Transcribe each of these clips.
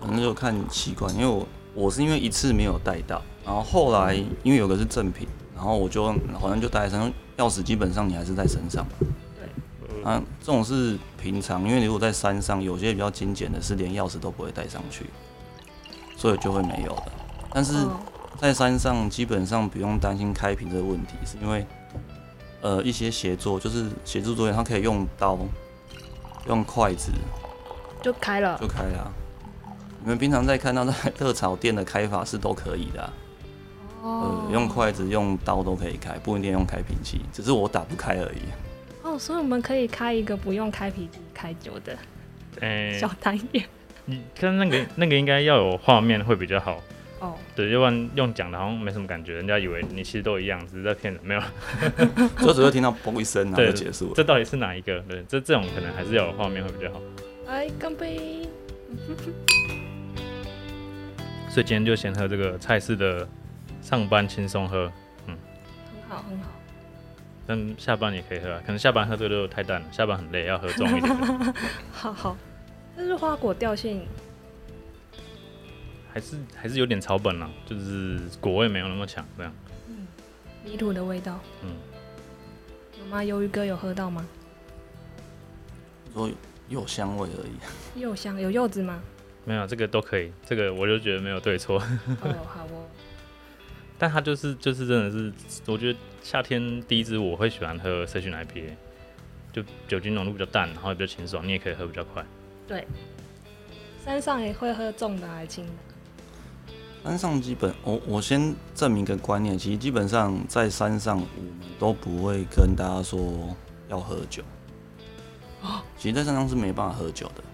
反正就看习惯，因为我我是因为一次没有带到，然后后来因为有个是正品，然后我就好像就带在身上，钥匙基本上你还是在身上嘛。呃啊，这种是平常，因为如果在山上，有些比较精简的是连钥匙都不会带上去，所以就会没有的。但是哦在山上基本上不用担心开瓶这个问题，是因为呃一些协作就是协助作业，它可以用刀、用筷子就开了就开了啊、你们平常在看到在 热炒店的开法是都可以的啊、哦呃，用筷子、用刀都可以开，不一定用开瓶器，只是我打不开而已。哦，所以我们可以开一个不用开啤酒开酒的哎、小单元你看那个那个应该要有画面会比较好，哦。对，要不然用讲的好像没什么感觉，人家以为你其实都一样，只是在骗人，没有。就只会听到嘣一声，然后就结束了。这到底是哪一个？对，这这种可能还是要有画面会比较好。来干杯！所以今天就先喝这个菜市的上班轻松喝，嗯很好很好。但下班也可以喝啊。可能下班喝这个就太淡了，下班很累，要喝重一点。好好，但是花果调性还是还是有点草本啊，就是果味没有那么强，这样。泥土的味道嗯，有吗？鱿鱼哥有喝到吗？说有香味而已。柚香有柚子吗？没有这个都可以，这个我就觉得没有对错。哦，好哦。但它就是就是真的是，我觉得夏天第一支我会喜欢喝 session IPA，就酒精浓度比较淡，然后也比较清爽，你也可以喝比较快。对，山上也会喝重的还是轻的？山上基本，我我先证明一个观念，其实基本上在山上，我们都不会跟大家说要喝酒。哦其实，在山上是没办法喝酒的。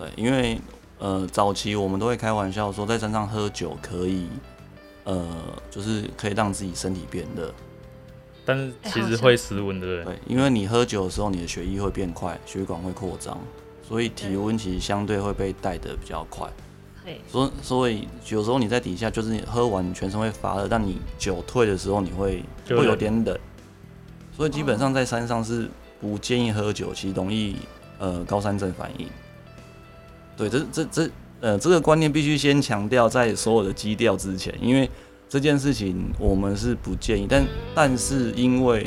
哦，对，因为呃，早期我们都会开玩笑说，在山上喝酒可以，呃，就是可以让自己身体变热。但是其实会失温，对不对？对，因为你喝酒的时候，你的血液会变快，血管会扩张，所以体温其实相对会被带得比较快。嘿，所所以有时候你在底下，就是你喝完你全身会发热，但你酒退的时候你会会有点冷，所以基本上在山上是不建议喝酒，其实容易呃高山症反应。对，这这这呃这个观念必须先强调在所有的基调之前，因为这件事情我们是不建议，但但是因为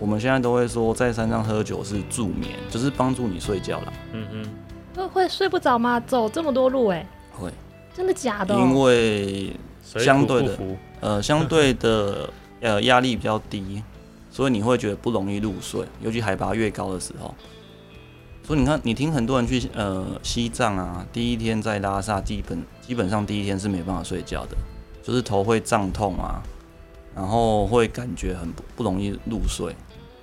我们现在都会说在山上喝酒是助眠，就是帮助你睡觉啦，嗯哼，会会睡不着吗？走这么多路哎、会，真的假的？因为相对的呃，相对的呃压力比较低，所以你会觉得不容易入睡，尤其海拔越高的时候。所以你看，你听很多人去呃西藏啊，第一天在拉萨，基本基本上第一天是没办法睡觉的，就是头会胀痛啊，然后会感觉很不不容易入睡。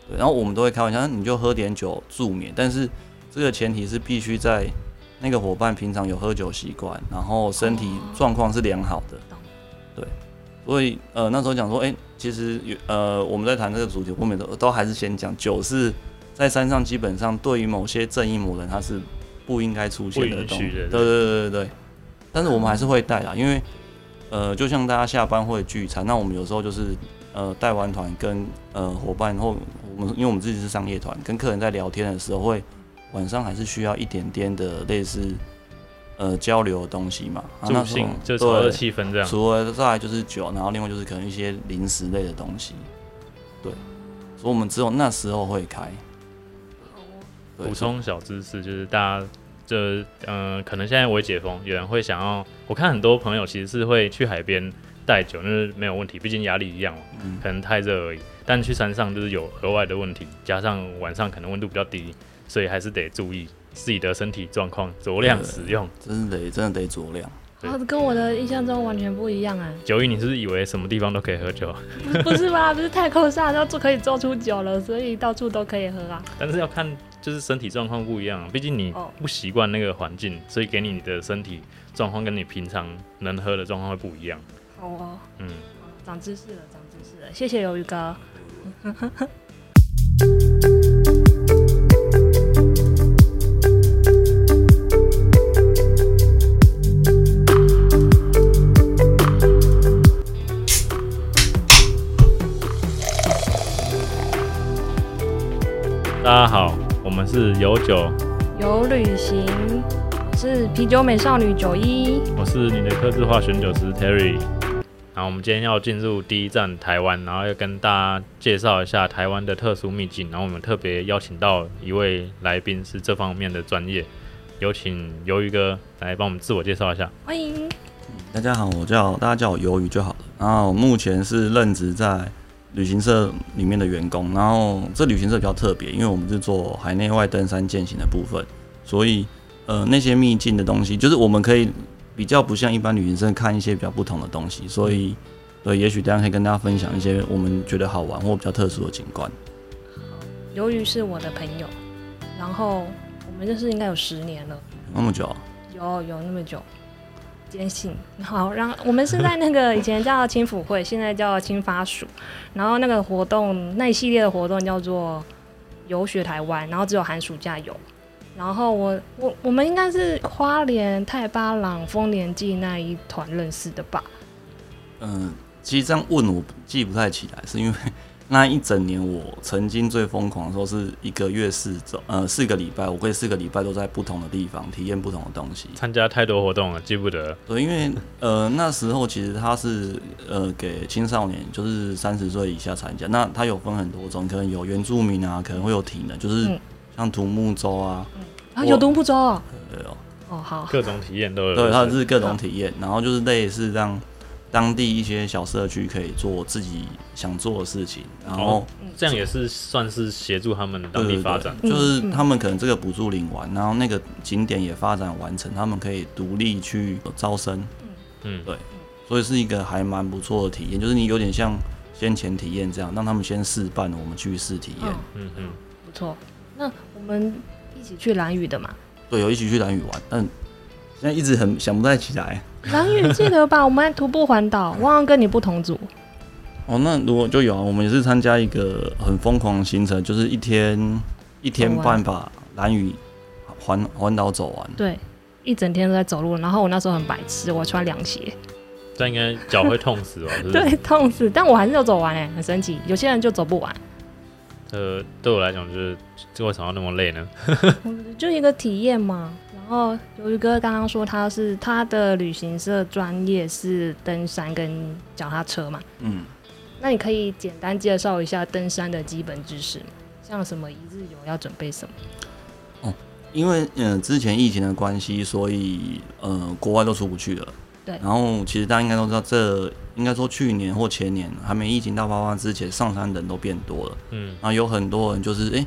对，然后我们都会开玩笑，你就喝点酒助眠，但是这个前提是必须在那个伙伴平常有喝酒习惯，然后身体状况是良好的。对，所以呃那时候讲说，哎、其实有呃我们在谈这个主题，后面都都还是先讲酒是在山上基本上对于某些正义魔人他是不应该出现的东西。对对对对对。但是我们还是会带啦，因为呃就像大家下班会聚餐，那我们有时候就是呃带完团跟呃伙伴或我们因为我们自己是商业团，跟客人在聊天的时候会晚上还是需要一点点的类似呃交流的东西嘛。助兴，就炒热对气氛这样。除了再来就是酒，然后另外就是可能一些零食类的东西，对，所以我们只有那时候会开。对补充小知识，就是大家就嗯、呃可能现在微解封，有人会想要，我看很多朋友其实是会去海边带酒，那是没有问题，毕竟压力一样嘛，嗯可能太热而已。但去山上就是有额外的问题，加上晚上可能温度比较低，所以还是得注意自己的身体状况，酌量使用。真的得真的得酌量。对哦，跟我的印象中完全不一样啊！九一，你是不是以为什么地方都可以喝酒？不不是吧？不是太空上都做可以做出酒了，所以到处都可以喝啊。但是要看就是身体状况不一样啊，毕竟你哦不习惯那个环境，所以给你的身体状况跟你平常能喝的状况会不一样。好哦，嗯，长知识了，长知识了，谢谢鱿鱼哥。是有酒，有旅行，我是啤酒美少女九一。我是你的客制化选酒师 Terry。然后我们今天要进入第一站台湾，然后要跟大家介绍一下台湾的特殊秘境。然后我们特别邀请到一位来宾是这方面的专业，有请鱿鱼哥来帮我们自我介绍一下。欢迎。大家好，我叫大家叫我鱿鱼就好了。然后目前是任职在旅行社里面的员工。然后这旅行社比较特别，因为我们是做海内外登山践行的部分，所以呃那些秘境的东西，就是我们可以比较不像一般旅行社看一些比较不同的东西。所以对，也许大家可以跟大家分享一些我们觉得好玩或比较特殊的景观。由于是我的朋友，然后我们认识应该有十年了，那么久啊，有有那么久。坚信好，然后我们是在那个以前叫青辅会，现在叫青发署，然后那个活动那一系列的活动叫做游学台湾，然后只有寒暑假有。然后我我我们应该是花莲太巴朗丰年祭那一团认识的吧？嗯，其实这样问我记不太起来，是因为那一整年我曾经最疯狂的时候是一个月四周，呃，四个礼拜，我可以四个礼拜都在不同的地方体验不同的东西。参加太多活动了，记不得。对，因为呃那时候其实他是呃给青少年，就是三十岁以下参加。那它有分很多种，可能有原住民啊，可能会有体能，就是嗯像独木舟啊，啊，有独木舟啊，对哦，哦好，各种体验都有。对，它是各种体验，然后就是类似让当地一些小社区可以做自己想做的事情，然后。哦这样也是算是协助他们当地发展。就是他们可能这个补助领完，然后那个景点也发展完成，他们可以独立去招生，嗯，对所以是一个还蛮不错的体验。就是你有点像先前体验这样，让他们先试办，我们去试体验。嗯，嗯嗯，不错。那我们一起去蓝屿的嘛？对，有一起去蓝屿玩，但现在一直很想不太起来。蓝屿记得吧？我们还徒步环岛，我好像跟你不同组。哦，那如果就有啊，我们也是参加一个很疯狂的行程，就是一天一天半把蓝雨环环岛走完。对，一整天都在走路，然后我那时候很白痴，我穿凉鞋，这应该脚会痛死吧？是是？对，痛死，但我还是有走完哎，很神奇。有些人就走不完，呃，对我来讲就是，这为什么要那么累呢？就一个体验嘛。然后鱿鱼哥刚刚说他是他的旅行社专业是登山跟脚踏车嘛，嗯，那你可以简单介绍一下登山的基本知识吗？像什么一日游要准备什么？哦因为呃之前疫情的关系，所以呃国外都出不去了。对然后其实大家应该都知道，这应该说去年或前年还没疫情大爆发之前，上山人都变多了。嗯，然后有很多人就是诶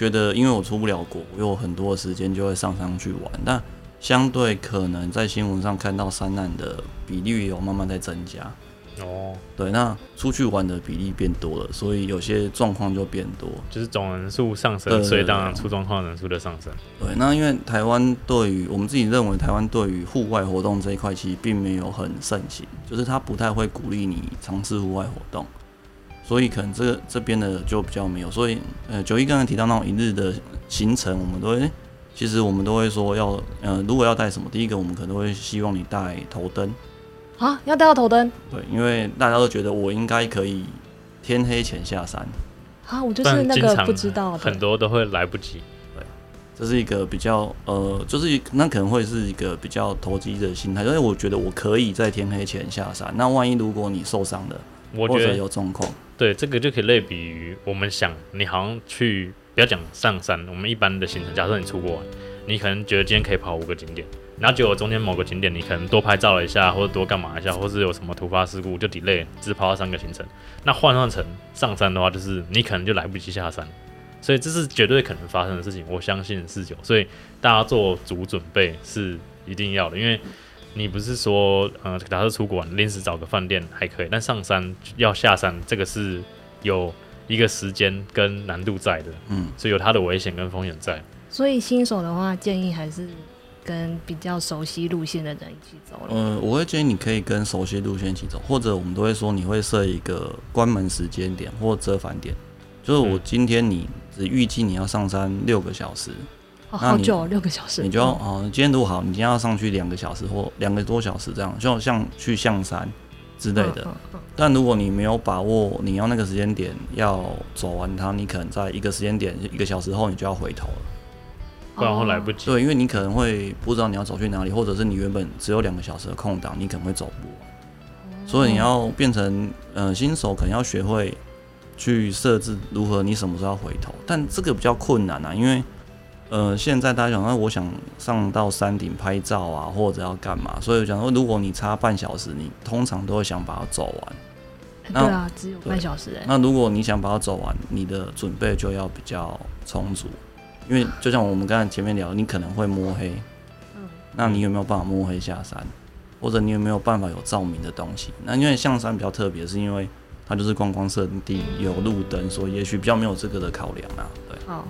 觉得因为我出不了国，我有很多的时间就会上山去玩。那相对可能在新闻上看到山难的比例有慢慢在增加。哦，对，那出去玩的比例变多了，所以有些状况就变多。就是总人数上升，所以当然对出状况人数的上升。对，那因为台湾对于我们自己认为，台湾对于户外活动这一块其实并没有很盛行，就是他不太会鼓励你尝试户外活动，所以可能这个这边的就比较没有。所以，呃，九一刚才提到那种一日的行程，我们都会，其实我们都会说要，呃，如果要带什么，第一个我们可能会希望你带头灯，啊，要带到头灯对，因为大家都觉得我应该可以天黑前下山，啊，我就是那个不知道很。多都会来不及。这是一个比较呃，就是那可能会是一个比较投机的心态，因为我觉得我可以在天黑前下山。那万一如果你受伤了，我觉得有状况，对这个就可以类比于我们想，你好像去不要讲上山，我们一般的行程，假设你出国玩，你可能觉得今天可以跑五个景点，然后结果中间某个景点你可能多拍照了一下，或者多干嘛一下，或是有什么突发事故就 delay，只跑到三个行程。那换算成上山的话，就是你可能就来不及下山，所以这是绝对可能发生的事情，我相信是有，所以大家做足准备是一定要的，因为你不是说呃，假设出国玩临时找个饭店还可以，但上山要下山，这个是有一个时间跟难度在的，嗯，所以有它的危险跟风险在。所以新手的话，建议还是跟比较熟悉路线的人一起走了。呃，我会建议你可以跟熟悉路线一起走，或者我们都会说你会设一个关门时间点或折返点，就是我嗯今天你只预计你要上山六个小时，哦，那你好久哦，六个小时。你就要哦，今天如果好，你今天要上去两个小时或两个多小时这样，就像去象山之类的。嗯嗯嗯但如果你没有把握你要那个时间点要走完它，你可能在一个时间点一个小时后你就要回头了。不然会来不及。对，因为你可能会不知道你要走去哪里，或者是你原本只有两个小时的空档，你可能会走不完。所以你要变成呃新手，可能要学会去设置如何你什么时候要回头，但这个比较困难啊，因为呃现在大家想，那我想上到山顶拍照啊，或者要干嘛，所以我想说如果你差半小时，你通常都会想把它走完。那对啊，只有半小时哎。那如果你想把它走完，你的准备就要比较充足，因为就像我们刚才前面聊，你可能会摸黑，嗯，那你有没有办法摸黑下山，或者你有没有办法有照明的东西？那因为象山比较特别，是因为它就是观光胜地，有路灯，所以也许比较没有这个的考量啊。对，好，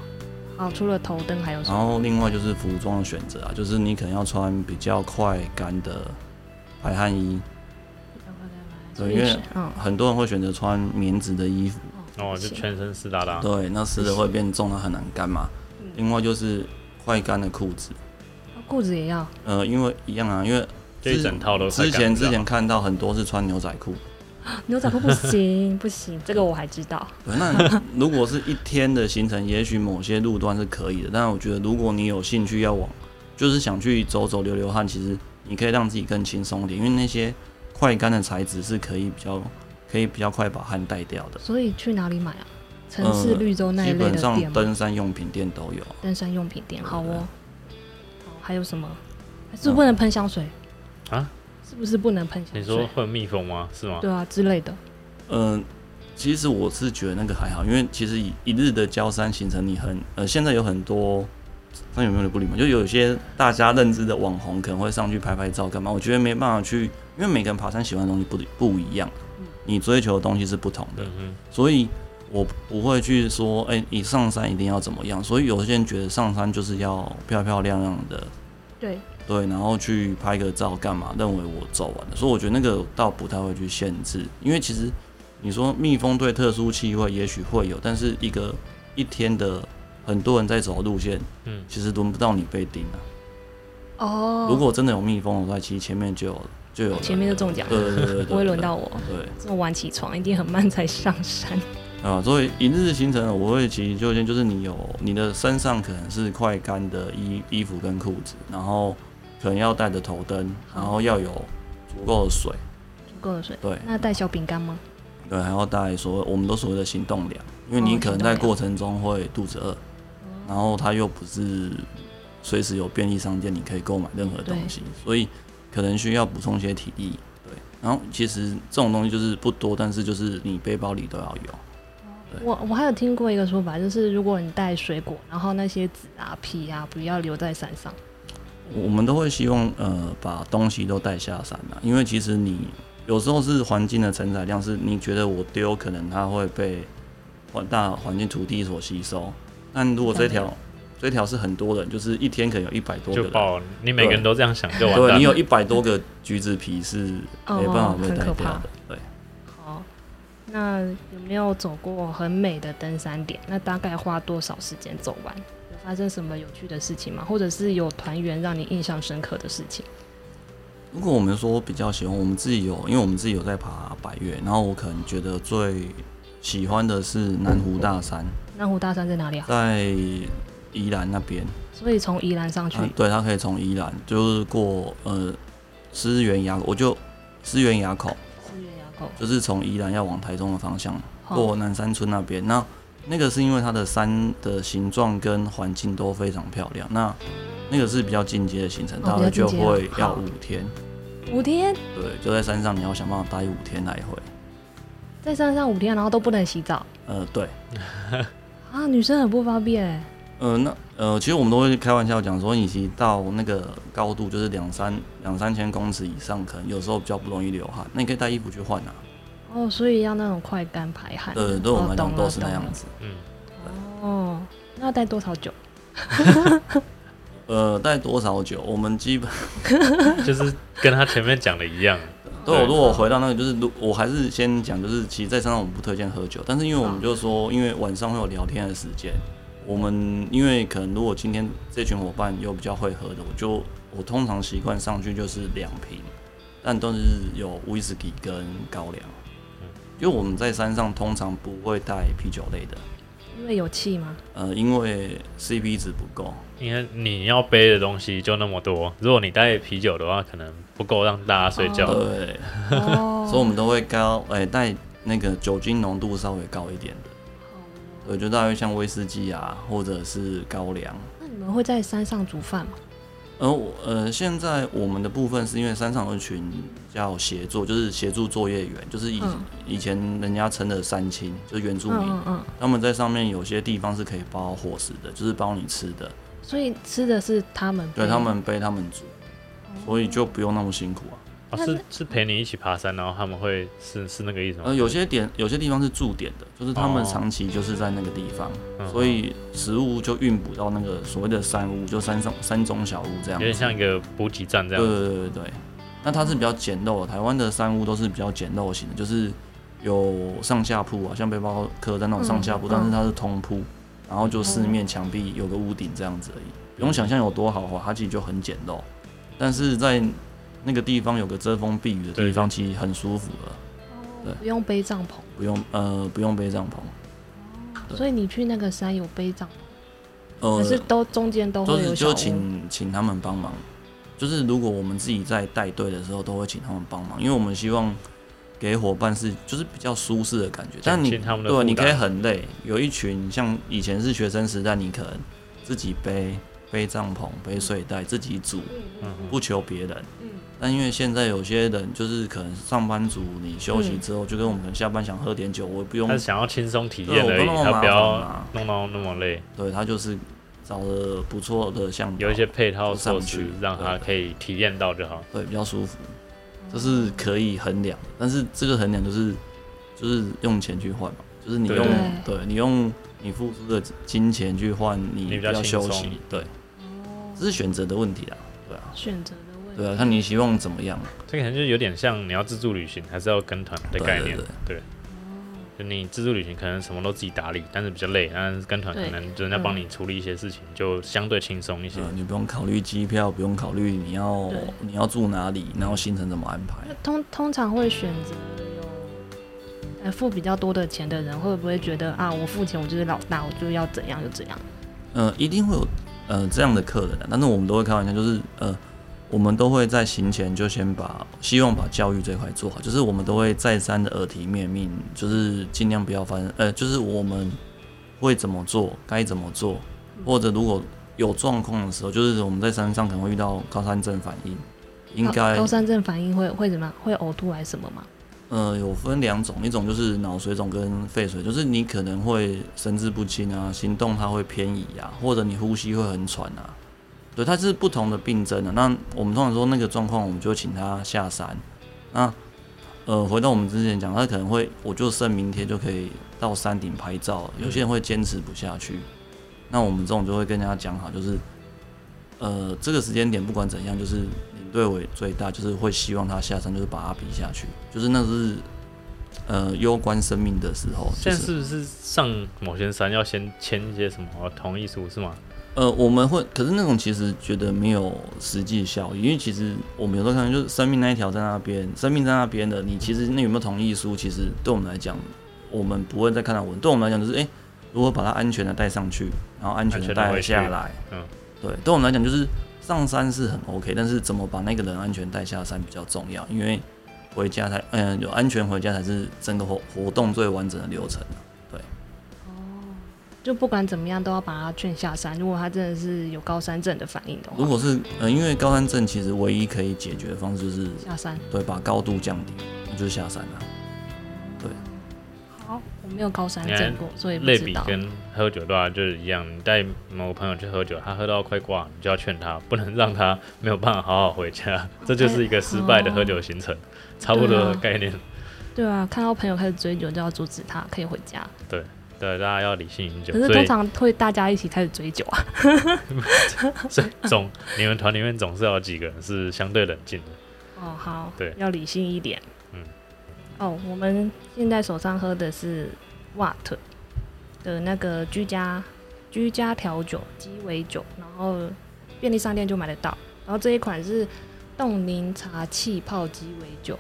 好，除了头灯还有什么然么？后另外就是服装的选择啊，就是你可能要穿比较快干的排汗衣，对因为嗯，很多人会选择穿棉质的衣服。哦，就全身湿哒哒。对，那湿的会变重，它很难干嘛。嗯另外就是快干的裤子，裤子也要，呃，因为一样啊，因为就一整套都是之前之前看到很多是穿牛仔裤，牛仔裤不行不行，这个我还知道。那如果是一天的行程，也许某些路段是可以的，但我觉得如果你有兴趣要往，就是想去走走流流汗，其实你可以让自己更轻松一点，因为那些快干的材质是可以比较可以比较快把汗带掉的。所以去哪里买啊？城市绿洲那一基本类的店吗？上登山用品店都有。登山用品店，好哦。好，还有什么？是不是不能喷香水啊？是不是不能喷香水？你说会有蜜蜂吗？是吗？对啊之类的。嗯，其实我是觉得那个还好，因为其实一一日的焦山行程，你很呃，现在有很多，那有没有点不礼貌？就有些大家认知的网红可能会上去拍拍照干嘛？我觉得没办法去，因为每个人爬山喜欢的东西不不一样，你追求的东西是不同的，嗯所以我不会去说，哎、你上山一定要怎么样。所以有些人觉得上山就是要漂漂亮亮的，对，对，然后去拍个照干嘛？认为我走完了，所以我觉得那个倒不太会去限制，因为其实你说蜜蜂对特殊气味也许会有，但是一个一天的很多人在走的路线，嗯其实轮不到你被叮啊。哦。如果真的有蜜蜂的话，其实前面就有就有人前面就中奖对对对对对，不会轮到我，对。这么晚起床一定很慢才上山。啊，所以一日行程我会其实就先就是你有你的身上可能是快干的衣衣服跟裤子，然后可能要带着头灯，然后要有足够的水，足够的水。对那带小饼干吗？对，还要带所谓我们都所谓的行动粮，因为你哦可能在过程中会肚子饿，然后它又不是随时有便利商店你可以购买任何东西，所以可能需要补充一些体力。对，然后其实这种东西就是不多，但是就是你背包里都要有。对我我还有听过一个说法，就是如果你带水果，然后那些籽啊、皮啊，不要留在山上。我们都会希望呃把东西都带下山啊，因为其实你有时候是环境的承载量，是你觉得我丢可能它会被环大环境土地所吸收，但如果这条这条是很多人，就是一天可能有一百多个人，就爆了。你每个人都这样想就完了。对你有一百多个橘子皮是 没办法被带掉的，对。好，那有没有走过很美的登山点？那大概花多少时间走完？有发生什么有趣的事情吗？或者是有团员让你印象深刻的事情？如果我们说比较喜欢，我们自己有，因为我们自己有在爬百越，然后我可能觉得最喜欢的是南湖大山，南湖大山在哪里啊？在宜兰那边。所以从宜兰上去，嗯，对，它可以从宜兰就是过呃思源垭，我就思源垭口，思源垭口，就是从宜兰要往台中的方向过南山村那边。那那个是因为它的山的形状跟环境都非常漂亮。那那个是比较进阶的行程，哦大概就会要五天。五天对，就在山上，你要想办法待五天来回。在山上五天，然后都不能洗澡呃，对，啊，女生很不方便欸。呃，那呃，其实我们都会开玩笑讲说，你其实到那个高度，就是两三两三千公尺以上，可能有时候比较不容易流汗。那你可以带衣服去换啊。哦，所以要那种快干排汗。对，对我们来讲都是那样子。嗯，哦，那要待多少久？呃，带多少酒？我们基本 就是跟他前面讲的一样。对我如果回到那个，就是如我还是先讲，就是其实，在山上我们不推荐喝酒，但是因为我们就说，因为晚上会有聊天的时间，我们因为可能如果今天这群伙伴又比较会喝的，我就我通常习惯上去就是两瓶，但都是有威士忌跟高粱，因为我们在山上通常不会带啤酒类的，因为有气吗？呃，因为 CP 值不够，因为你要背的东西就那么多，如果你带啤酒的话，可能不够让大家睡觉。哦对，哦，所以我们都会高，哎、带那个酒精浓度稍微高一点的，我觉得大约像威士忌啊，或者是高粱。那你们会在山上煮饭吗？而我呃，现在我们的部分是因为山上有一群叫协作，就是协助作业员，就是以、嗯以前人家称的山青，就是原住民，嗯嗯嗯，他们在上面有些地方是可以包伙食的，就是包你吃的，所以吃的是他们对他们背他们煮，所以就不用那么辛苦啊。哦，是是陪你一起爬山，然后他们会是是那个意思吗？呃，有些点有些地方是驻点的，就是他们哦。长期就是在那个地方，嗯所以食物就运补到那个所谓的山屋，就山上山中小屋这样子。有点像一个补给站这样。对对对对，那它是比较简陋的，台湾的山屋都是比较简陋型的，就是有上下铺啊，像背包客在那种上下铺，嗯但是它是通铺，然后就四面墙壁有个屋顶这样子而已，不用想象有多豪华，它其实就很简陋，但是在那个地方有个遮风避雨的地方，其实很舒服了，对不用背帐篷，不用呃不用背帐篷，所以你去那个山有背帐篷，呃可是都中间都会有小屋。请请他们帮忙，就是如果我们自己在带队的时候，都会请他们帮忙，因为我们希望给伙伴是就是比较舒适的感觉。但你对，你可以很累。有一群像以前是学生时代，你可能自己背背帐篷、背睡袋，自己煮，不求别人。嗯但因为现在有些人就是可能上班族，你休息之后，就跟我们可能下班想喝点酒，我不用他是想要轻松体验而已，他不要嘛弄到那么累，对他就是找了不错的项目，有一些配套措施上去让他可以体验到就好。对，比较舒服，这是可以衡量。但是这个衡量就是就是用钱去换嘛，就是你用对对你用你付出的金钱去换你你比较休轻松息，对，这是选择的问题啊，对啊，选择的问题。对啊，看你希望怎么样，这个可能就有点像你要自助旅行，还是要跟团的概念。对对，就你自助旅行可能什么都自己打理，但是比较累；但是跟团可对能人家帮你处理一些事情，就相对轻松一些呃。，你不用考虑机票，不用考虑你要你要住哪里，然后行程怎么安排那。通通常会选择付比较多的钱的人，会不会觉得啊，我付钱我就是老大，我就要怎样就怎样？呃，一定会有呃这样的客人的，但是我们都会开玩笑，就是呃，我们都会在行前就先把希望把教育这块做好，就是我们都会再三的耳提面命，就是尽量不要发生，呃，就是我们会怎么做，该怎么做，或者如果有状况的时候，就是我们在山上可能会遇到高山症反应，应该高山症反应会会怎么样？会呕吐还是什么吗？呃，有分两种，一种就是脑水肿跟肺水，就是你可能会神志不清啊，行动它会偏移啊，或者你呼吸会很喘啊，对，它是不同的病症的。那我们通常说那个状况，我们就请他下山。那呃，回到我们之前讲，他可能会，我就剩明天就可以到山顶拍照，有些人会坚持不下去。那我们这种就会跟人家讲好，就是呃，这个时间点不管怎样，就是领队为最大，就是会希望他下山，就是把他比下去，就是那是呃攸关生命的时候。现在是不是上某些山要先签一些什么同意书是吗？呃，我们会，可是那种其实觉得没有实际效益，因为其实我们有时候看，就是生命那一条在那边，生命在那边的，你其实那有没有同意书，其实对我们来讲，我们不会再看到文，对我们来讲就是，哎、如何把它安全的带上去，然后安全的带下来，嗯，对，对我们来讲就是上山是很 OK，但是怎么把那个人安全带下山比较重要，因为回家才，嗯、有安全回家才是整个活活动最完整的流程啊就不管怎么样都要把他劝下山。如果他真的是有高山症的反应的话，如果是，呃，因为高山症其实唯一可以解决的方式就是下山。对，把高度降低，那就是下山了。好，我没有高山症过，所以不类知道。比跟喝酒的话就是一样，你带某个朋友去喝酒，他喝到快挂，你就要劝他，不能 让他没有办法好好回家，这就是一个失败的喝酒行程，差不多的概念。对啊，看到朋友开始追酒就要阻止他，可以回家。对，大家要理性饮酒，可是通常会大家一起开始追酒啊。所以总你们团里面总是有几个人是相对冷静的。哦，好，对要理性一点。嗯。哦，我们现在手上喝的是 Watt 的那个居家居家调酒鸡尾酒，然后便利商店就买得到。然后这一款是冻柠茶气泡鸡尾酒，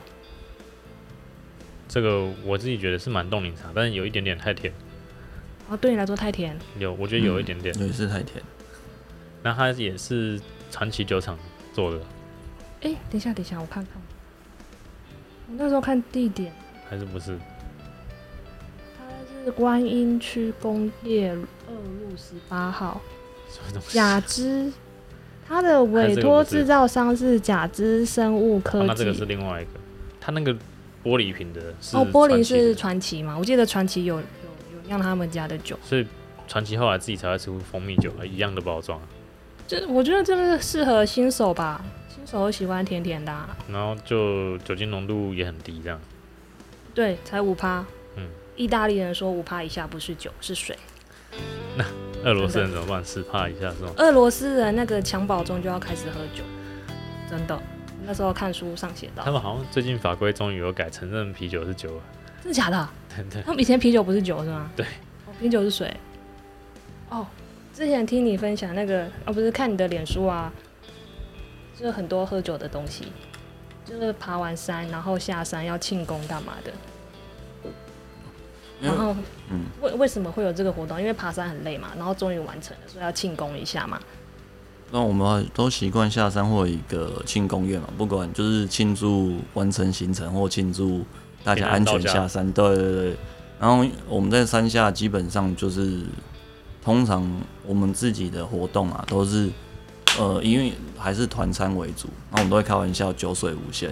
这个我自己觉得是蛮冻柠茶，但是有一点点太甜。哦，对你来说太甜。有，我觉得有一点点。有一次太甜，那它也是传奇酒厂做的，哎，等一下，等一下，我看看。我那时候看地点，还是不是？它是观音区工业二路十八号，什么东西？甲之，它的委托制造商是假肢生物科哦那这个是。另外一个，它那个玻璃瓶的是哦，玻璃是传奇嘛？我记得传奇有有有酿他们家的酒，所以传奇后来自己才会出蜂蜜酒，一样的包装，这我觉得这个适合新手吧，新手喜欢甜甜的、啊。然后就酒精浓度也很低，这样。对，才五趴。嗯，意大利人说五趴以下不是酒，是水。那俄罗斯人怎么办？四趴以下是吗？俄罗斯人那个襁褓中就要开始喝酒，真的。那时候看书上写到他，们好像最近法规终于有改，承认啤酒是酒了。真的假的？他们以前啤酒不是酒是吗？对哦，啤酒是水。哦，之前听你分享那个，哦，不是看你的脸书啊，就是很多喝酒的东西，就是爬完山然后下山要庆功干嘛的。然后嗯，为为什么会有这个活动？因为爬山很累嘛，然后终于完成了，所以要庆功一下嘛。那我们都习惯下山或一个庆功宴嘛，不管就是庆祝完成行程或庆祝大家安全下山。对对对。然后我们在山下基本上就是，通常我们自己的活动啊，都是呃，因为还是团餐为主，然后我们都会开玩笑酒水无限。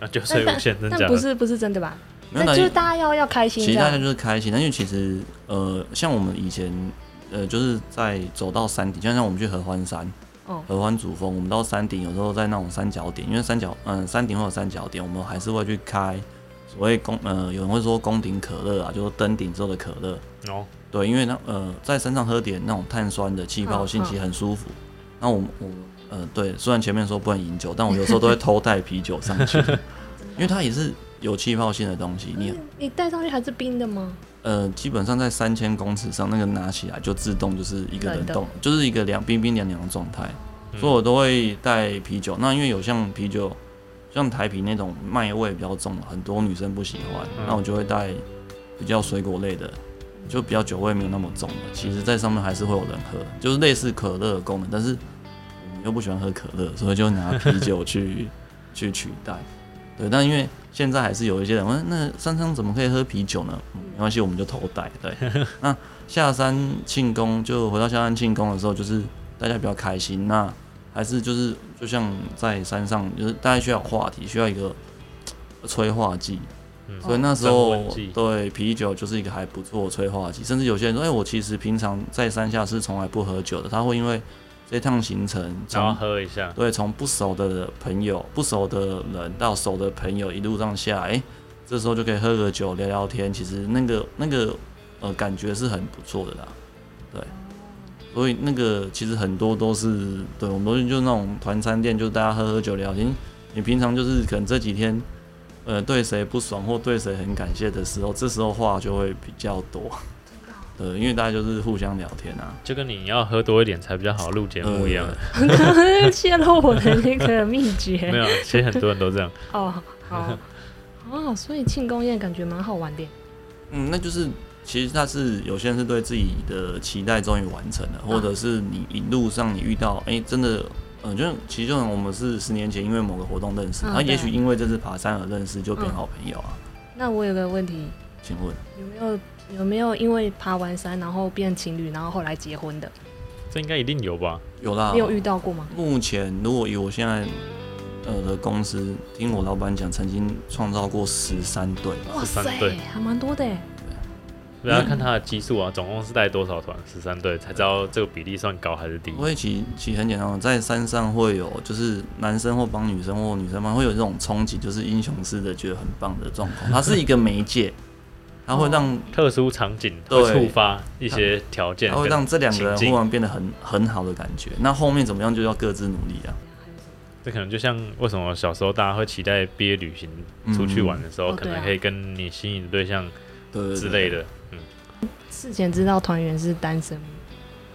啊，酒水无限，真的？但不是不是真的吧？那就是大家要要开心其实大家。就是开心，但因为其实呃，像我们以前呃，就是在走到山顶，就像我们去合欢山，哦，合欢主峰，我们到山顶有时候在那种三角点，因为三角嗯、山顶会有三角点，我们还是会去开所谓宫呃，有人会说宫顶可乐啊，就是登顶之后的可乐。哦，对，因为那呃在山上喝点那种碳酸的气泡性嗯其实很舒服。那我我呃对，虽然前面说不能饮酒，但我有时候都会偷带啤酒上去，因为它也是有气泡性的东西。你你带上去还是冰的吗？呃，基本上在三千公尺上，那个拿起来就自动就是一个冷冻，就是一个凉冰冰凉凉的状态，嗯所以我都会带啤酒。那因为有像啤酒，像台啤那种麦味比较重，很多女生不喜欢，嗯那我就会带比较水果类的，就比较酒味没有那么重的。其实，在上面还是会有人喝，就是类似可乐的功能，但是我们又不喜欢喝可乐，所以就拿啤酒去 去取代。对，但因为现在还是有一些人问，那山上怎么可以喝啤酒呢？嗯没关系，我们就偷带。对，那下山庆功，就回到下山庆功的时候，就是大家比较开心。那还是就是就像在山上，就是大家需要话题，需要一个呃催化剂。嗯所以那时候对啤酒就是一个还不错的催化剂，甚至有些人说，哎、我其实平常在山下是从来不喝酒的，他会因为这趟行程然后从喝一下，对从不熟的朋友、不熟的人到熟的朋友，一路上下来，哎、这时候就可以喝个酒聊聊天，其实那个那个呃感觉是很不错的啦，对。所以那个其实很多都是，对我们都是就那种团餐店，就是大家喝喝酒聊天。你平常就是可能这几天，呃，对谁不爽或对谁很感谢的时候，这时候话就会比较多。对，因为大家就是互相聊天啊。就跟你要喝多一点才比较好录节目一样。呃 泄露我的那个秘诀。没有，其实很多人都这样。哦，好，哦，所以庆功宴感觉蛮好玩的。嗯，那就是其实他是有些人是对自己的期待终于完成了，或者是你一路上你遇到，哎、真的，嗯、就其实就像我们是十年前因为某个活动认识，嗯他、也许因为这次爬山而认识，就变嗯好朋友啊。那我有个问题，请问，有没有有没有因为爬完山然后变情侣，然后后来结婚的？这应该一定有吧？有啦你，有遇到过吗？目前如果以我现在呃的公司，听我老板讲，曾经创造过十三对吧。哇塞13对，还蛮多的耶。不要看他的基数啊，总共是带多少团？十三队才知道这个比例算高还是低。因为其其实很简单，在山上会有就是男生或帮女生或女生帮会有这种冲击，就是英雄式的觉得很棒的状况。它是一个媒介，它会让特殊场景触发一些条件它会让这两个人忽然变得很很好的感觉。那后面怎么样就要各自努力啊。这可能就像为什么小时候大家会期待毕业旅行出去玩的时候，可能可以跟你心仪的对象之类的。嗯，事前知道团员是单身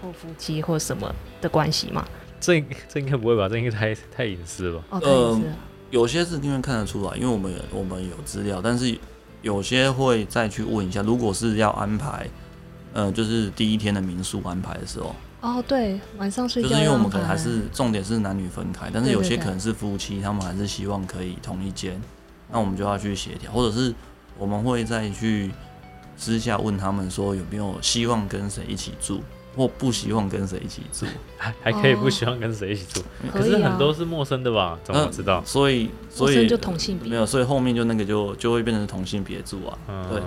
或夫妻或什么的关系吗？这这应该不会吧？这应该太太隐私了吧？哦，他也呃。有些是因为看得出来，因为我们有我们有资料，但是有些会再去问一下，如果是要安排呃，就是第一天的民宿安排的时候，哦，对，晚上睡觉就是因为我们可能还是重点是男女分开，但是对对对有些可能是夫妻，他们还是希望可以同一间，那我们就要去协调，或者是我们会再去私下问他们说有没有希望跟谁一起住，或不希望跟谁一起住。还还可以不哦希望跟谁一起住，可以啊可是很多是陌生的吧？怎么知道？所以所以就同性别没有，所以后面就那个就就会变成同性别住啊。嗯，对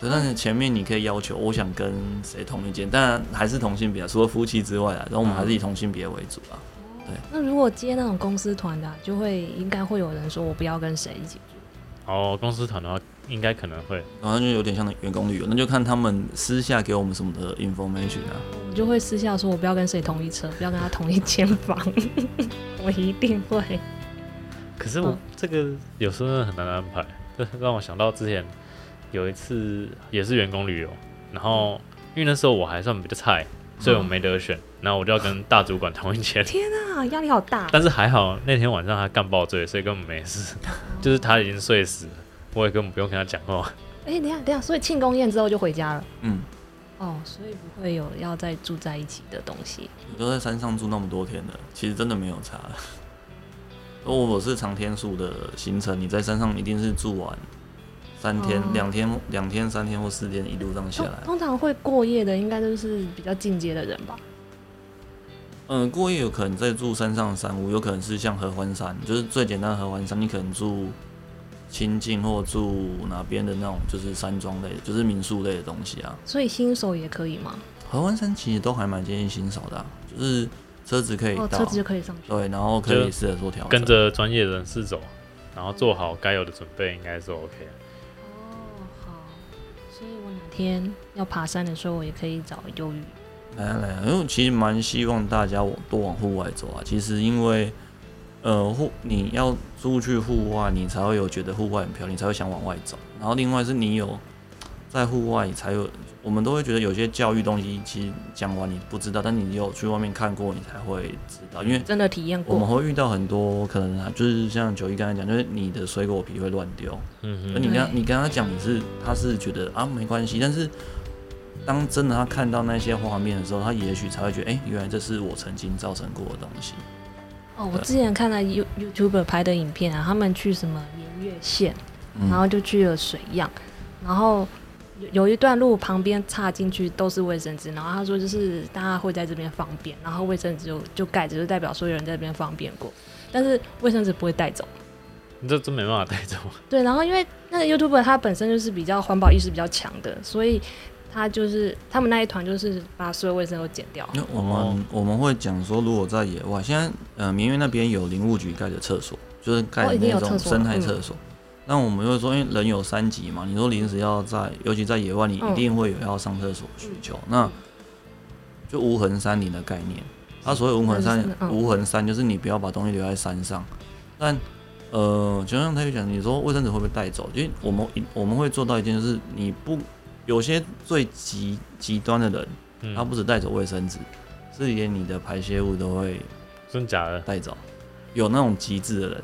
对，但是前面你可以要求我想跟谁同一间，当然还是同性别啊，除了夫妻之外啊，然后我们还是以同性别为主啊。对那如果接那种公司团的啊、就会应该会有人说我不要跟谁一起住。哦，公司团的话，应该可能会。然后就有点像员工旅游，那就看他们私下给我们什么的 information 啊。我就会私下说，我不要跟谁同一车，不要跟他同一间房，我一定会。可是我嗯这个有时候很难安排，这让我想到之前有一次也是员工旅游，然后因为那时候我还算比较菜，所以我没得选，然后我就要跟大主管同一间。天啊，压力好大。但是还好那天晚上他干爆醉，所以根本没事，就是他已经睡死了，我也根本不用跟他讲话。哎、等下等下，所以庆功宴之后就回家了。嗯，哦，所以不会有要再住在一起的东西。你都在山上住那么多天了，其实真的没有差。如果我是长天数的行程，你在山上一定是住完三天、哦两天、两天、三天或四天，一路这样下来。通常会过夜的，应该都是比较进阶的人吧？嗯，过夜有可能在住山上的山屋，有可能是像合欢山，就是最简单的合欢山，你可能住清境或住哪边的那种，就是山庄类的，就是民宿类的东西啊。所以新手也可以吗？合欢山其实都还蛮建议新手的啊、就是车子可以哦，到，车子就可以上去。对，然后可以试着做调整，跟着专业人士走，然后做好该有的准备，应该是 OK 的。哦，好。所以我哪天要爬山的时候，我也可以找忧郁。来啊来啊，因为其实蛮希望大家往多往户外走啊。其实因为呃户你要出去户外，你才会有觉得户外很漂亮，你才会想往外走。然后另外是你有在户外你才有，我们都会觉得有些教育东西其实讲完你不知道，但你有去外面看过，你才会知道。因为真的体验过我们，会遇到很多可能啊，就是像九一刚才讲，就是你的水果皮会乱丢，嗯哼，而你跟他你跟他讲你是他是觉得啊没关系，但是当真的他看到那些画面的时候，他也许才会觉得，哎、原来这是我曾经造成过的东西。哦，我之前看了 You YouTuber 拍的影片啊，他们去什么盐月县，嗯然后就去了水漾，然后有有一段路旁边插进去都是卫生纸，然后他说就是大家会在这边方便，然后卫生纸就就盖着，就代表说有人在这边方便过，但是卫生纸不会带走。你这真没办法带走。对，然后因为那个 YouTuber 他本身就是比较环保意识比较强的，所以他就是他们那一团就是把所有卫生都剪掉。那我们、哦我们会讲说，如果在野外，现在呃明月那边有林务局盖的厕所，就是盖那种生态厕所。那我们会说，因为人有三级嘛，你说临时要在，尤其在野外，你一嗯定会有要上厕所需求。那就无痕山林的概念。它所谓无痕山无痕山，嗯无痕山就是你不要把东西留在山上。但呃，就像他就讲，你说卫生纸会不会带走？因为我们我们会做到一件，就是你不有些最极极端的人，嗯他不止带走卫生纸，是连你的排泄物都会真假的？带走。有那种极致的人，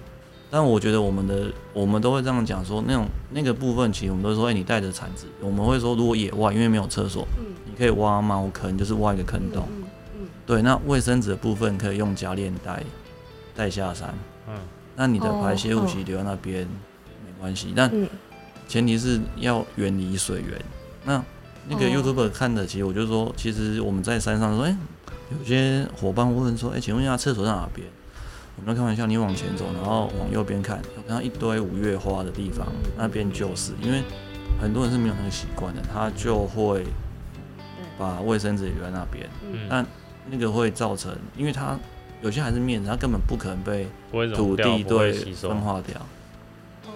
但我觉得我们的我们都会这样讲说，那种那个部分，其实我们都说，哎、你带着铲子，我们会说，如果野外因为没有厕所，嗯你可以挖猫坑，就是挖一个坑洞。嗯嗯对，那卫生纸的部分可以用夹链带带下山。嗯，那你的排泄物哦其实留在那边没关系，但嗯前提是要远离水源。那那个哦 YouTuber 看的，其实我就说，其实我们在山上说，哎、有些伙伴会问说，哎、请问一下厕所在哪边？我们在开玩笑，你往前走，然后往右边看，有看到一堆五月花的地方，那边就是因为很多人是没有那个习惯的，他就会把卫生纸留在那边，嗯但那个会造成，因为它有些还是面子，它根本不可能被土，地对分。化掉。哦，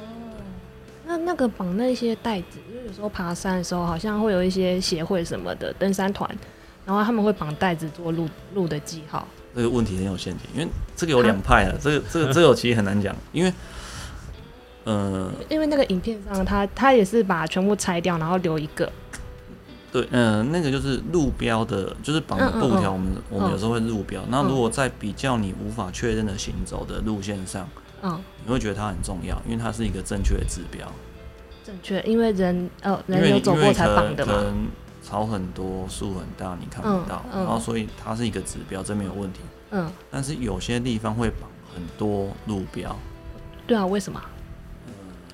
那那个绑那些袋子，有时候爬山的时候，好像会有一些协会什么的登山团，然后他们会绑带子做路路的记号。这个问题很有陷阱，因为这个有两派啊，这个 这个这个其实很难讲，因为呃因为那个影片上，他他也是把全部拆掉，然后留一个。对呃那个就是路标的，就是绑的嗯嗯布条，嗯我们我们嗯有时候会路标。那如果在比较你无法确认的行走的路线上，嗯，你会觉得它很重要，因为它是一个正确的指标。正确，因为人呃人有走过才因为可绑的嘛。可能草很多，树很大，你看不嗯到，嗯然后所以它是一个指标，这没有问题。嗯，但是有些地方会绑很多路标，对啊，为什么？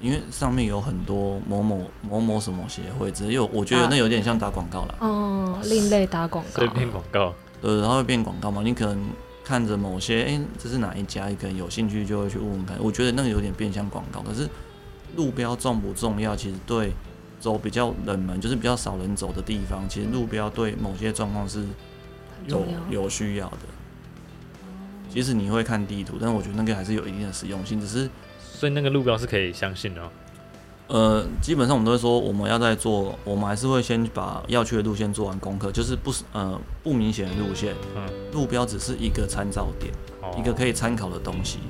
因为上面有很多某某某某什么协会，只有我觉得啊那有点像打广告啦。哦，另类打广告对，变广告，对，然后会变广告嘛，你可能看着某些，哎、这是哪一家，你可能有兴趣就会去问问看。我觉得那个有点变相广告，可是路标重不重要？其实对走比较冷门，就是比较少人走的地方，其实路标对某些状况是有。有需要的。即使你会看地图，但我觉得那个还是有一定的实用性，只是所以那个路标是可以相信的哦。呃，基本上我们都会说，我们要在做，我们还是会先把要去的路线做完功课，就是不是呃不明显的路线，嗯，路标只是一个参照点，哦一个可以参考的东西。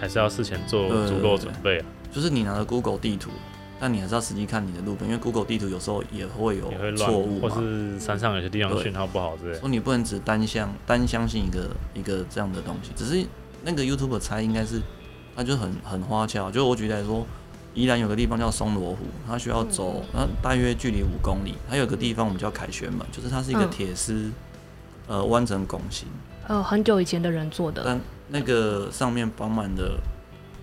还是要事前做足够准备啊，就是你拿了 Google 地图，但你还是要实际看你的路标，因为 Google 地图有时候也会有也会乱错误，或嘛。是山上有些地方对讯号不好之类的。所以你不能只单向单相信一个一个这样的东西，只是那个 YouTube 猜应该是，它就很很花俏。就我举例来说，宜兰有个地方叫松罗湖，它需要走，它大约距离五公里。还有个地方我们叫凯旋门，就是它是一个嗯铁丝，呃弯成拱形，呃，很久以前的人做的。但那个上面绑满了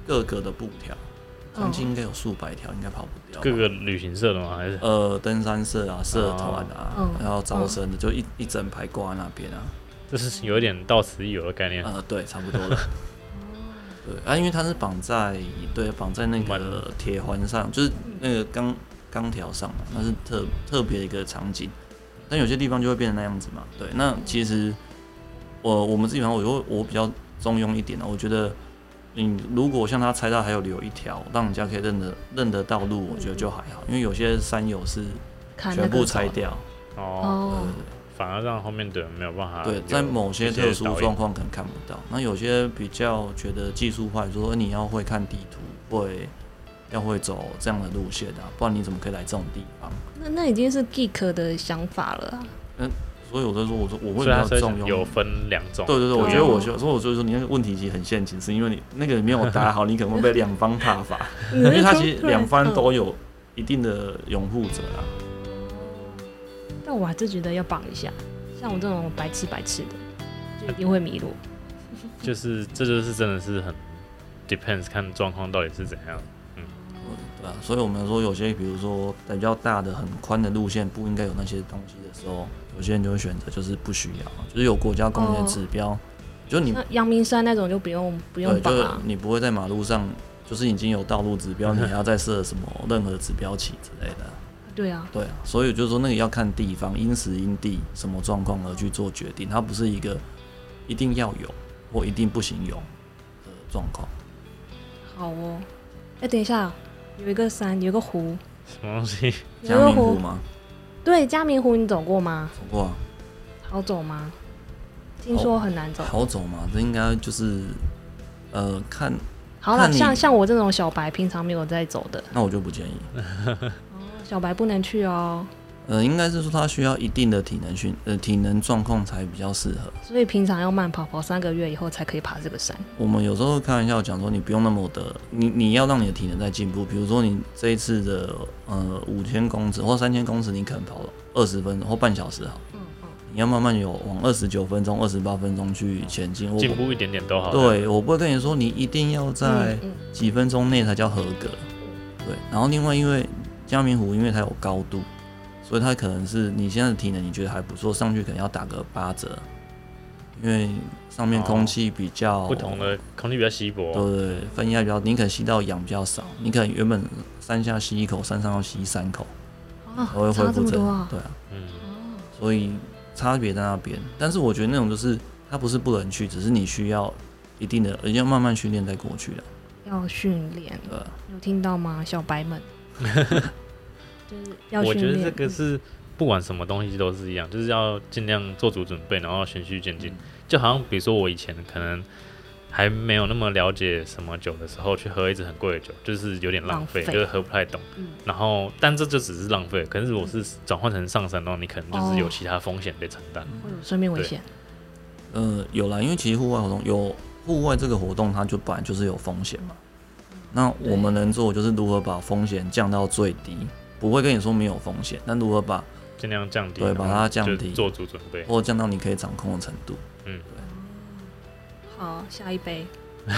各个的布条，将嗯近应该有数百条，应该跑不掉。各个旅行社的吗？还是呃，登山社啊、社团啊，嗯然后招生的，就一一整排挂在那边啊。这是有一点到此一游的概念？呃，对，差不多了。对啊，因为它是绑在对绑在那个铁环上，就是那个钢钢条上嘛，那是特特别的一个场景。但有些地方就会变成那样子嘛。对，那其实我我们基本上我会我比较中庸一点的，我觉得你如果像他猜到还有留一条，让人家可以认得认得到路，我觉得就还好，因为有些山友是全部拆掉。哦，反而让后面的人没有办法对，在某些特殊状况可能看不到。那有些比较觉得技术坏，说呃你要会看地图，会要会走这样的路线啊，不然你怎么可以来这种地方？那那已经是 geek 的想法了啊。所以我就说，我说我会比所以它所以较重用。有分两种，对对对，我觉得我就所以我就说你那个问题其实很陷阱，是因为你那个没有答好，你可能会被两方踏伐，因为他其实两方都有一定的拥护者啊。但我还是觉得要绑一下，像我这种白痴白痴的，就一定会迷路。就是这就是真的是很 depends 看状况到底是怎样。对啊，所以我们说有些比如说比较大的、很宽的路线不应该有那些东西的时候，有些人就会选择就是不需要，就是有国家公园哦指标，就你那阳明山那种就不用不用对，就是绑啊。你不会在马路上，就是已经有道路指标，你还要再设什么任何指标旗之类的。对啊，对啊，所以就是说那个要看地方，因时因地什么状况而去做决定，它不是一个一定要有或一定不行有的状况。好哦。哎、等一下，有一个山，有一个湖，什么东西？嘉有一个湖。明湖吗？对，嘉明湖你走过吗？走过啊，好走吗？听说很难走。好走吗？这应该就是呃看，好了，像像我这种小白，平常没有在走的，那我就不建议。小白不能去哦。呃，应该是说他需要一定的体能训，呃，体能状况才比较适合。所以平常要慢跑，跑三个月以后才可以爬这个山。我们有时候会开玩笑讲说，你不用那么的，你你要让你的体能在进步。比如说你这一次的呃五千公尺或三千公尺，你可能跑二十分钟或半小时好，嗯嗯。你要慢慢有往二十九分钟、二十八分钟去前进。我进步一点点都好。，对，我不会跟你说你一定要在几分钟内才叫合格。对，然后另外因为嘉明湖因为它有高度，所以它可能是你现在的体能你觉得还不错，上去可能要打个八折，因为上面空气比较、不同的空气比较稀薄，对对对，分压比较，你可能吸到氧比较少，你可能原本山下吸一口，山上要吸三口，啊才会，恢复正么！对啊，嗯，所以差别在那边。但是我觉得那种就是它不是不能去，只是你需要一定的，而且要慢慢训练再过去的，要训练，对？有听到吗，小白们？就是要。我觉得这个是不管什么东西都是一样，就是要尽量做足准备，然后循序渐进。就好像比如说我以前可能还没有那么了解什么酒的时候，去喝一支很贵的酒，就是有点浪费，浪就是喝不太懂。嗯然后，但这就只是浪费。可是如果是转换成上山的话，你可能就是有其他风险得承担。会有生命危险。呃，有啦，因为其实户外活动有户外这个活动，它就本来就是有风险嘛。那我们能做就是如何把风险降到最低，不会跟你说没有风险，但如何把尽量降低，对把它降低做足准备。或降到你可以掌控的程度嗯。好，下一杯。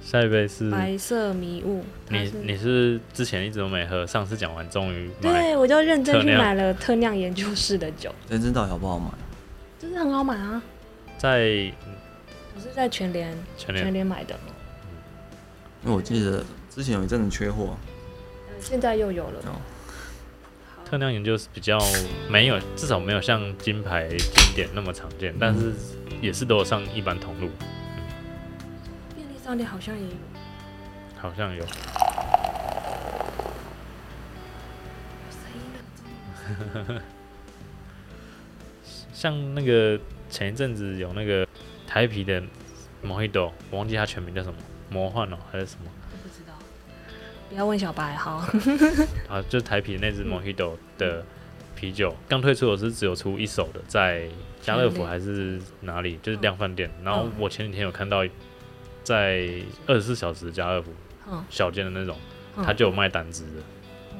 下一杯是白色迷雾。你你是之前一直都没喝，上次讲完终于买，对，我就认真去买了特酿研究室的酒，认真到底好不好买？就是很好买啊。在我是在全联全联全联买的，因为我记得之前有一阵子缺货，呃现在又有了。哦特酿研究是比较没有，至少没有像金牌经典那么常见，但是也是都有上一般通路，便利商店好像也有。好像有。有声音了像那个前一阵子有那个台啤的 Mojito，我忘记它全名叫什么，魔幻哦还是什么。不要问小白，哈。啊？就是台啤那只 Mojito 的啤酒，刚推出我是只有出一手的，在家乐福还是哪里，就是量贩店。然后我前几天有看到在二十四小时家乐福嗯，小间的那种，嗯它就有卖单支的，哦，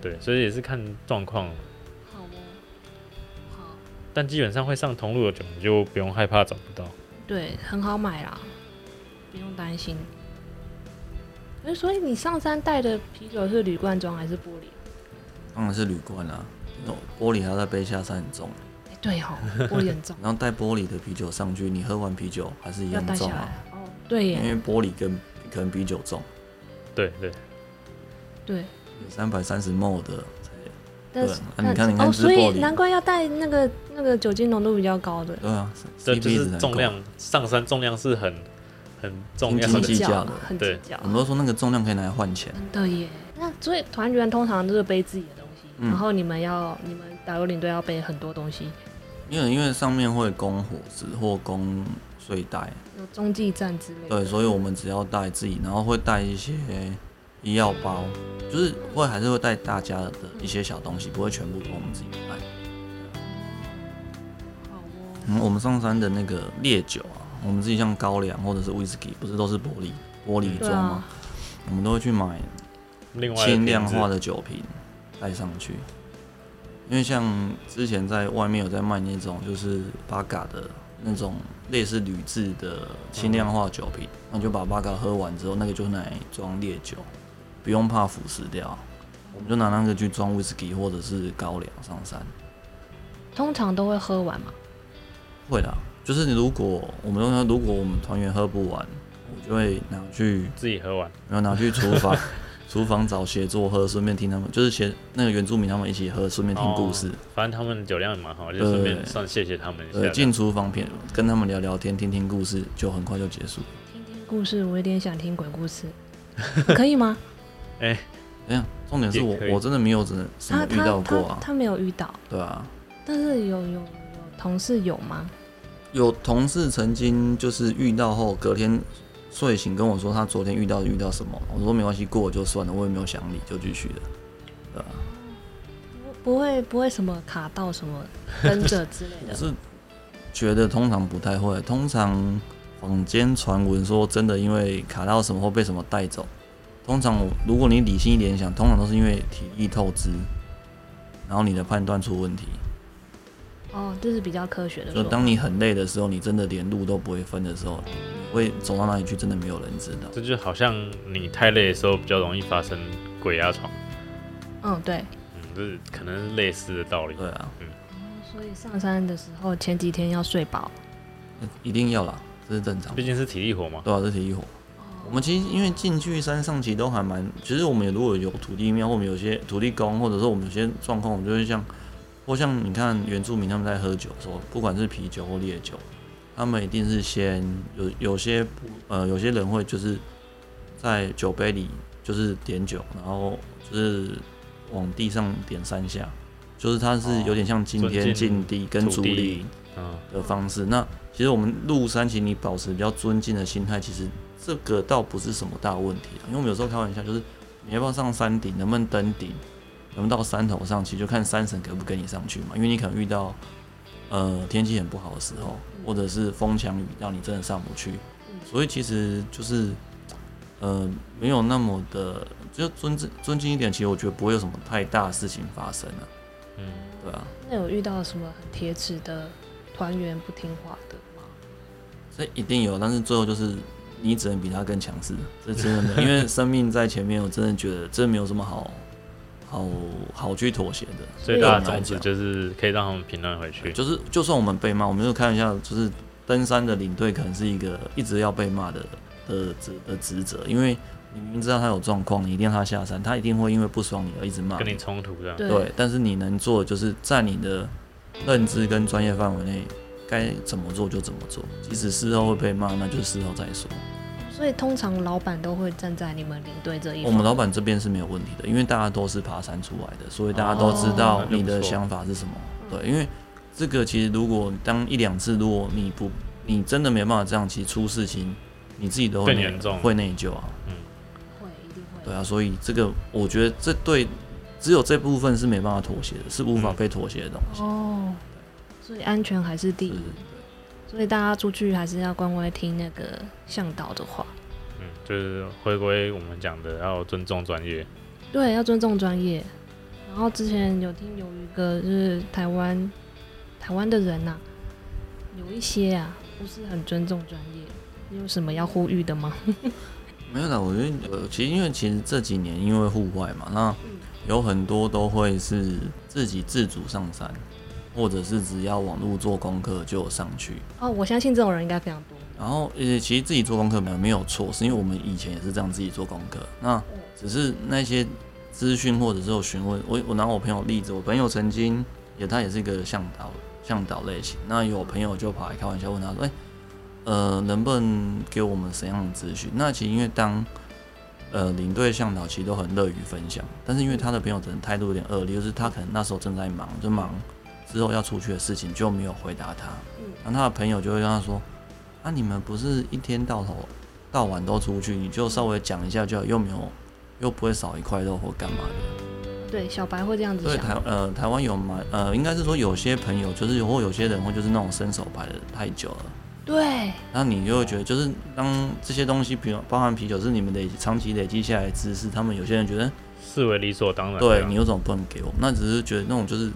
对，所以也是看状况。好哦。好，但基本上会上同路的酒，你就不用害怕找不到。对，很好买啦，不用担心。诶所以你上山带的啤酒是铝罐装还是玻璃？当然是铝罐啦、那种玻璃还要再背下山很重，哎、对哦，玻璃很重，然后带玻璃的啤酒上去，你喝完啤酒还是一要带下样重啊来。。哦，对因为，玻璃跟可能啤酒重，对对，对。三百三十 ml 的才但是对啊你看你看哦，所以难怪要带那个那个酒精浓度比较高的，对啊，这就是重量上山重量是很很重要。斤计较。的对。很计较，很多人说那个重量可以拿来换钱，真的耶。那所以团员通常都是背自己的东西，嗯。然后你们要你们导游领队要背很多东西，因为因为上面会供伙食或供睡袋，有中继站之类的。对，所以我们只要带自己，然后会带一些医药包，就是会还是会带大家的一些小东西，不会全部都我们自己带。好哦，嗯，我们上山的那个烈酒啊，我们自己像高粱或者是威士忌，不是都是玻璃玻璃对装吗啊？，我们都会去买另外轻量化的的酒瓶带上去，因为像之前在外面有在卖那种就是八嘎的那种类似铝制的轻量化酒瓶，那、就把八嘎喝完之后，那个就拿来装烈酒，不用怕腐蚀掉，我们就拿那个去装威士忌或者是高粱上山。通常都会喝完吗。会啦，就是你如果我们说如果我们团员喝不完，我就会拿去自己喝完，然后拿去厨房，厨房找协作喝，顺便听他们，就是协那个原住民他们一起喝，顺便听故事。哦反正他们酒量也蛮好，就顺便算谢谢他们一呃，下。进厨房片跟他们聊聊天，听听故事，就很快就结束。听听故事，我有点想听鬼故事，可以吗？哎，这样，重点是我我真的没有真的什么遇他他到过啊，他他没有遇到，对啊。但是有有有同事有吗？有同事曾经就是遇到后，隔天睡醒跟我说他昨天遇到遇到什么，我说没关系，过了就算了，我也没有想你，就继续了，对啊。不不会不会什么卡到什么跟着之类的。我是觉得通常不太会，通常坊间传闻说真的因为卡到什么或被什么带走，通常如果你理性一点想，通常都是因为体力透支，然后你的判断出问题。哦，这是比较科学的就说法。当你很累的时候，你真的连路都不会分的时候，你会走到哪里去，真的没有人知道。这就好像你太累的时候比较容易发生鬼压床，嗯，对。嗯，这是可能是类似的道理。对啊，嗯所以上山的时候前几天要睡饱。一定要啦，这是正常。毕竟是体力活嘛。对啊，是体力活。我们其实因为进去山上，其实都还蛮，其实我们如果有土地庙，或我们有些土地公，或者说我们有些状况，我们就会像，或像你看原住民他们在喝酒的时候，不管是啤酒或烈酒，他们一定是先有有些不呃有些人会就是在酒杯里就是点酒，然后就是往地上点三下，就是它是有点像今天敬敬地跟主力嗯，的方式。那其实我们入山，其实你保持比较尊敬的心态，其实这个倒不是什么大问题啊因为我们有时候开玩笑，就是你要不要上山顶，能不能登顶，能不能到山头上，其实就看山神给不给你上去嘛。因为你可能遇到呃天气很不好的时候，或者是风强雨，让你真的上不去。所以其实就是呃没有那么的就尊敬尊敬一点，其实我觉得不会有什么太大的事情发生啊。嗯，对啊，那有遇到什么很铁齿的团员不听话的吗？这一定有，但是最后就是你只能比他更强势，这真的，因为生命在前面，我真的觉得这没有什么好好好去妥协的。最大的宗旨就是可以让他们平安回去。就是就算我们被骂，我们就看一下，就是登山的领队可能是一个一直要被骂的的职的职责，因为你明明知道他有状况，你一定让他下山，他一定会因为不爽你而一直骂跟你冲突这样。对对，但是你能做的就是在你的认知跟专业范围内，该怎么做就怎么做，即使事后会被骂，那就事后再说。所以通常老板都会站在你们领队这一方。我们老板这边是没有问题的，因为大家都是爬山出来的，所以大家都知道你的想法是什么。对，因为这个其实如果当一两次，如果你不你真的没办法这样，其实出事情你自己都会内更严重会内疚啊。嗯会一定会。对啊，所以这个我觉得这对只有这部分是没办法妥协的，是无法嗯被妥协的东西。哦，所以安全还是第一。所以大家出去还是要乖乖听那个向导的话。嗯，就是回归我们讲的，要尊重专业。对，要尊重专业。然后之前有听有一个就是台湾台湾的人呐、有一些啊不是很尊重专业。你有什么要呼吁的吗？没有啦，我觉得呃，其实因为其实这几年因为户外嘛，那嗯有很多都会是自己自主上山，或者是只要网络做功课就上去。哦，我相信这种人应该非常多。然后呃，其实自己做功课没有没有错，是因为我们以前也是这样自己做功课。那只是那些资讯或者是有询问，我我拿我朋友例子，我朋友曾经也他也是一个向导向导类型，那有朋友就跑来开玩笑问他说，哎、呃，能不能给我们什么样的资讯？那其实因为当呃领队向导其实都很乐于分享，但是因为他的朋友可能态度有点恶劣，就是他可能那时候正在忙，就忙之后要出去的事情就没有回答他，嗯然后他的朋友就会跟他说，啊，你们不是一天到头到晚都出去，你就稍微讲一下就好，又没有又不会少一块肉或干嘛的。对，小白会这样子所以台想。呃台湾有蛮呃，应该是说有些朋友就是或有些人会就是那种伸手牌的太久了。对，然后你就会觉得，就是当这些东西，比如包含啤酒是你们累长期累积下来的知识，他们有些人觉得，视为理所当然。对你有种不能给我，那只是觉得那种就是，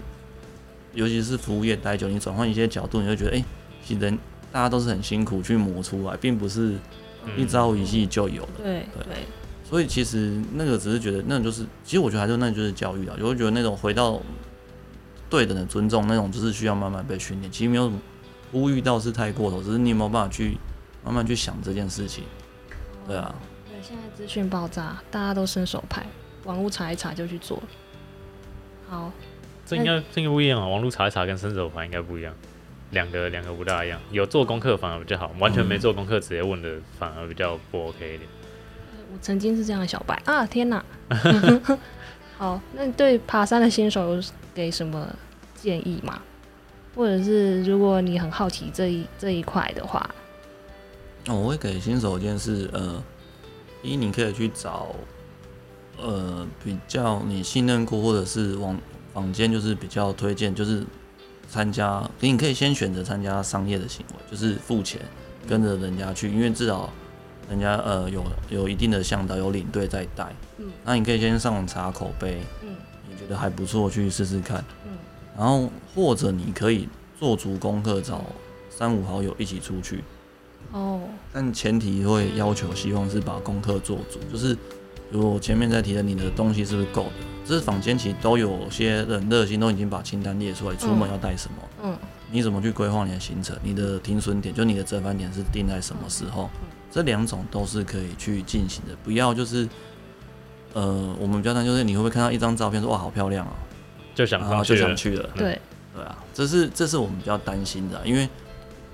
尤其是服务业待久，你转换一些角度，你会觉得，哎、其实人大家都是很辛苦去磨出来，并不是嗯一朝一夕就有的。对对对，所以其实那个只是觉得，那就是，其实我觉得还是那就是教育啊，就会觉得那种回到对等的尊重，那种就是需要慢慢被训练。其实没有什么呼吁到是太过头，只是你有没有办法去慢慢去想这件事情。对啊，对，现在资讯爆炸，大家都伸手牌，网络查一查就去做了。好，这应该这应该不一样啊，网络查一查跟伸手牌应该不一样，两个两个不大一样。有做功课反而比较好，完全没做功课直接问的反而比较不 OK 一点。我曾经是这样的小白啊！天哪！好，那你对爬山的新手有给什么建议吗？或者是如果你很好奇这一这一块的话，那我会给新手一件事，呃，一你可以去找，呃，比较你信任过或者是网坊间就是比较推荐，就是参加，你可以先选择参加商业的行为，就是付钱跟着人家去，因为至少人家呃有有一定的向导有领队在带，嗯那你可以先上网查口碑，嗯你觉得还不错去试试看，嗯然后或者你可以做足功课，找三五好友一起出去。哦，但前提会要求，希望是把功课做足，就是如果前面在提的，你的东西是不是够的？这是坊间其实都有些人热心都已经把清单列出来，出门要带什么，嗯。你怎么去规划你的行程，你的停损点，就你的折返点是定在什么时候，这两种都是可以去进行的，不要就是。呃，我们比较担心就是你会不会看到一张照片说哇好漂亮啊，就想然后就上去了，想去了，对，对啊，这是这是我们比较担心的啊、因为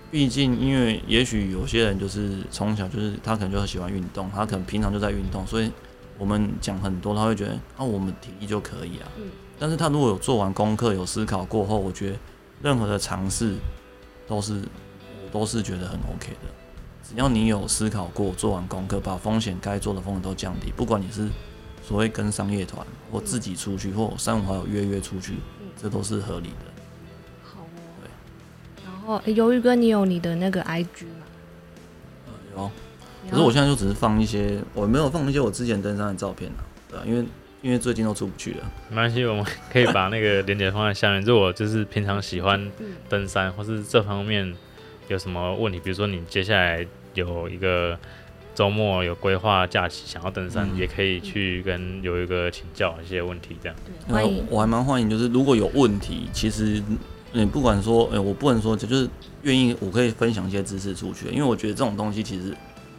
毕竟因为也许有些人就是从小就是他可能就很喜欢运动，他可能平常就在运动，所以我们讲很多，他会觉得啊我们提议就可以啊。嗯但是他如果有做完功课，有思考过后，我觉得任何的尝试都是我都是觉得很 OK 的。只要你有思考过，做完功课，把风险该做的风险都降低，不管你是所谓跟商业团或自己出去，或三五好友约约出去，嗯这都是合理的。好哦。对然后，诶鱿鱼哥，你有你的那个 IG 吗？呃有，可是我现在就只是放一些，我没有放一些我之前登山的照片啊，对啊，因为因为最近都出不去了。没关系，我们可以把那个链接放在下面。如果就是平常喜欢登山，或是这方面有什么问题，比如说你接下来有一个周末有规划假期想要登山，嗯也可以去跟有一个请教一些问题，这样。对，欢迎呃，我还蛮欢迎，就是如果有问题，其实你不管说，呃、我不能说，就是愿意，我可以分享一些知识出去，因为我觉得这种东西其实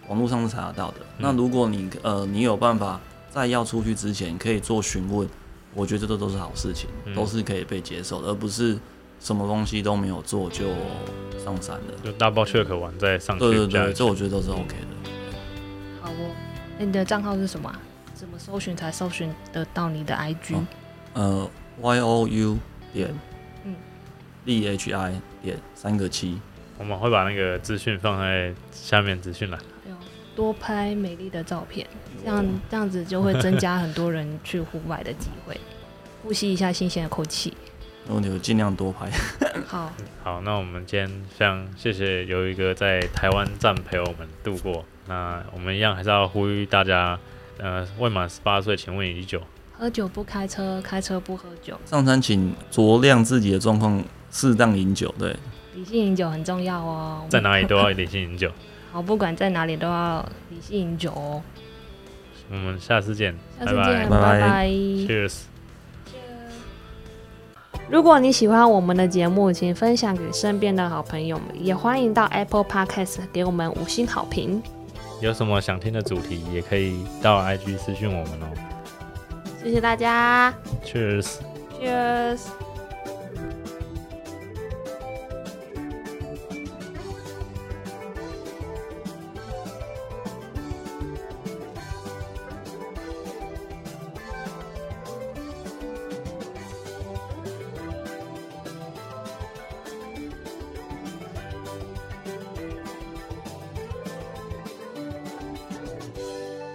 网络上是查得到的。那如果你呃你有办法在要出去之前可以做询问，我觉得这都都是好事情，嗯都是可以被接受的，而不是什么东西都没有做就上山了。就 double check 完再上去。对对对，这我觉得都是 OK 的。好哦。那你的账号是什么啊？怎么搜寻才搜寻得到你的 IG？、哦呃，Y O U 点嗯 D H I 点三个七。我们会把那个资讯放在下面资讯栏。多拍美丽的照片，这样这样子就会增加很多人去户外的机会，呼吸一下新鲜的空气。然后你就尽量多拍。好，好，那我们今天非常谢谢有一个在台湾站陪我们度过。那我们一样还是要呼吁大家，呃，未满十八岁请勿饮酒。喝酒不开车，开车不喝酒，上山请酌量自己的状况，适当饮酒。对，理性饮酒很重要哦。在哪里都要理性饮酒。好，不管在哪里都要理性饮酒哦。我们下次见，下次见，拜拜拜拜 Cheers。如果你喜欢我们的节目，请分享给身边的好朋友们，也欢迎到 Apple Podcast 给我们五星好评。有什么想听的主题，也可以到 IG 私讯我们哦。谢谢大家 Cheers。，Cheers。